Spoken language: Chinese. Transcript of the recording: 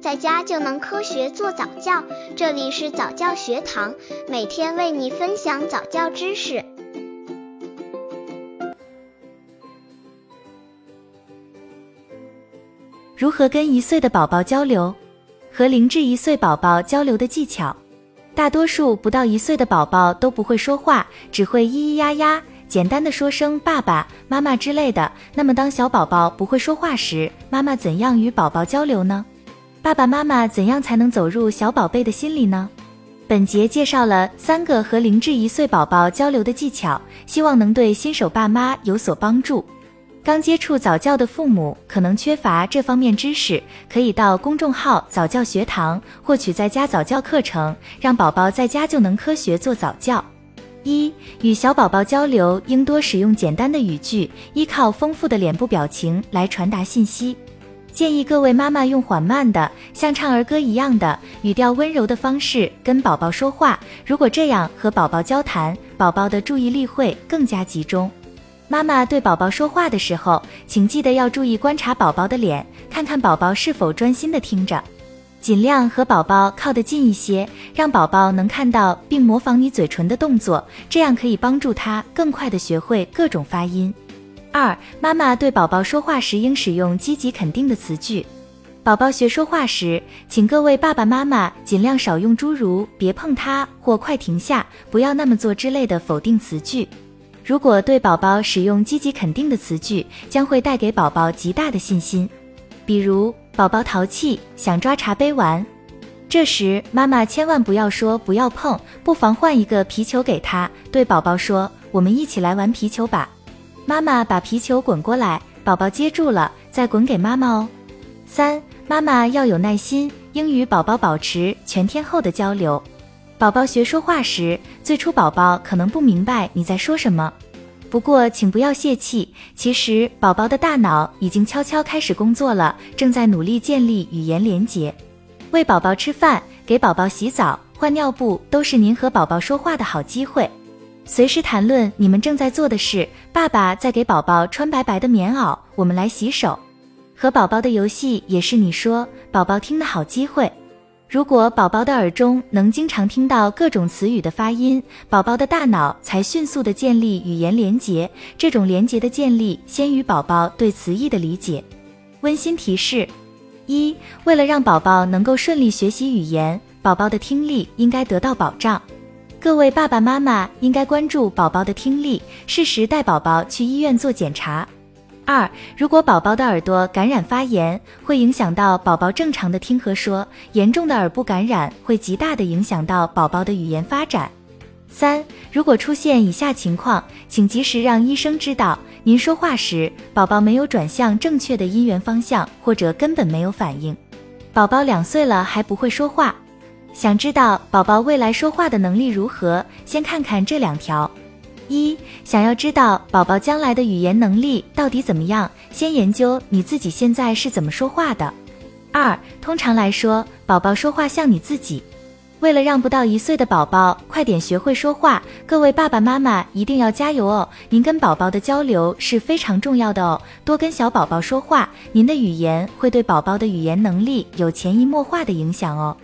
在家就能科学做早教。这里是早教学堂，每天为你分享早教知识。如何跟一岁的宝宝交流？和零至一岁宝宝交流的技巧。大多数不到一岁的宝宝都不会说话，只会咿咿呀呀。简单的说声爸爸妈妈之类的。那么当小宝宝不会说话时，妈妈怎样与宝宝交流呢？爸爸妈妈怎样才能走入小宝贝的心里呢？本节介绍了三个和零至一岁宝宝交流的技巧，希望能对新手爸妈有所帮助。刚接触早教的父母可能缺乏这方面知识，可以到公众号早教学堂获取在家早教课程，让宝宝在家就能科学做早教。一与小宝宝交流，应多使用简单的语句，依靠丰富的脸部表情来传达信息。建议各位妈妈用缓慢的，像唱儿歌一样的语调温柔的方式跟宝宝说话。如果这样和宝宝交谈，宝宝的注意力会更加集中。妈妈对宝宝说话的时候，请记得要注意观察宝宝的脸，看看宝宝是否专心的听着。尽量和宝宝靠得近一些，让宝宝能看到并模仿你嘴唇的动作，这样可以帮助他更快的学会各种发音。二、妈妈对宝宝说话时应使用积极肯定的词句。宝宝学说话时，请各位爸爸妈妈尽量少用诸如“别碰它”或“快停下”“不要那么做”之类的否定词句。如果对宝宝使用积极肯定的词句，将会带给宝宝极大的信心。比如。宝宝淘气，想抓茶杯玩，这时妈妈千万不要说不要碰，不妨换一个皮球给他，对宝宝说：“我们一起来玩皮球吧。”妈妈把皮球滚过来，宝宝接住了，再滚给妈妈哦。三，妈妈要有耐心，应与宝宝保持全天候的交流。宝宝学说话时，最初宝宝可能不明白你在说什么。不过，请不要泄气。其实，宝宝的大脑已经悄悄开始工作了，正在努力建立语言连结。喂宝宝吃饭、给宝宝洗澡、换尿布，都是您和宝宝说话的好机会。随时谈论你们正在做的事。爸爸在给宝宝穿白白的棉袄，我们来洗手。和宝宝的游戏也是你说宝宝听的好机会。如果宝宝的耳中能经常听到各种词语的发音，宝宝的大脑才迅速的建立语言连结。这种连结的建立，先于宝宝对词义的理解。温馨提示：一、为了让宝宝能够顺利学习语言，宝宝的听力应该得到保障。各位爸爸妈妈应该关注宝宝的听力，适时带宝宝去医院做检查。二，如果宝宝的耳朵感染发炎，会影响到宝宝正常的听和说，严重的耳部感染会极大的影响到宝宝的语言发展。三，如果出现以下情况，请及时让医生知道，您说话时宝宝没有转向正确的音源方向，或者根本没有反应。宝宝两岁了还不会说话，想知道宝宝未来说话的能力如何？先看看这两条。一想要知道宝宝将来的语言能力到底怎么样，先研究你自己现在是怎么说话的。二通常来说，宝宝说话像你自己。为了让不到一岁的宝宝快点学会说话，各位爸爸妈妈一定要加油哦！您跟宝宝的交流是非常重要的哦，多跟小宝宝说话，您的语言会对宝宝的语言能力有潜移默化的影响哦。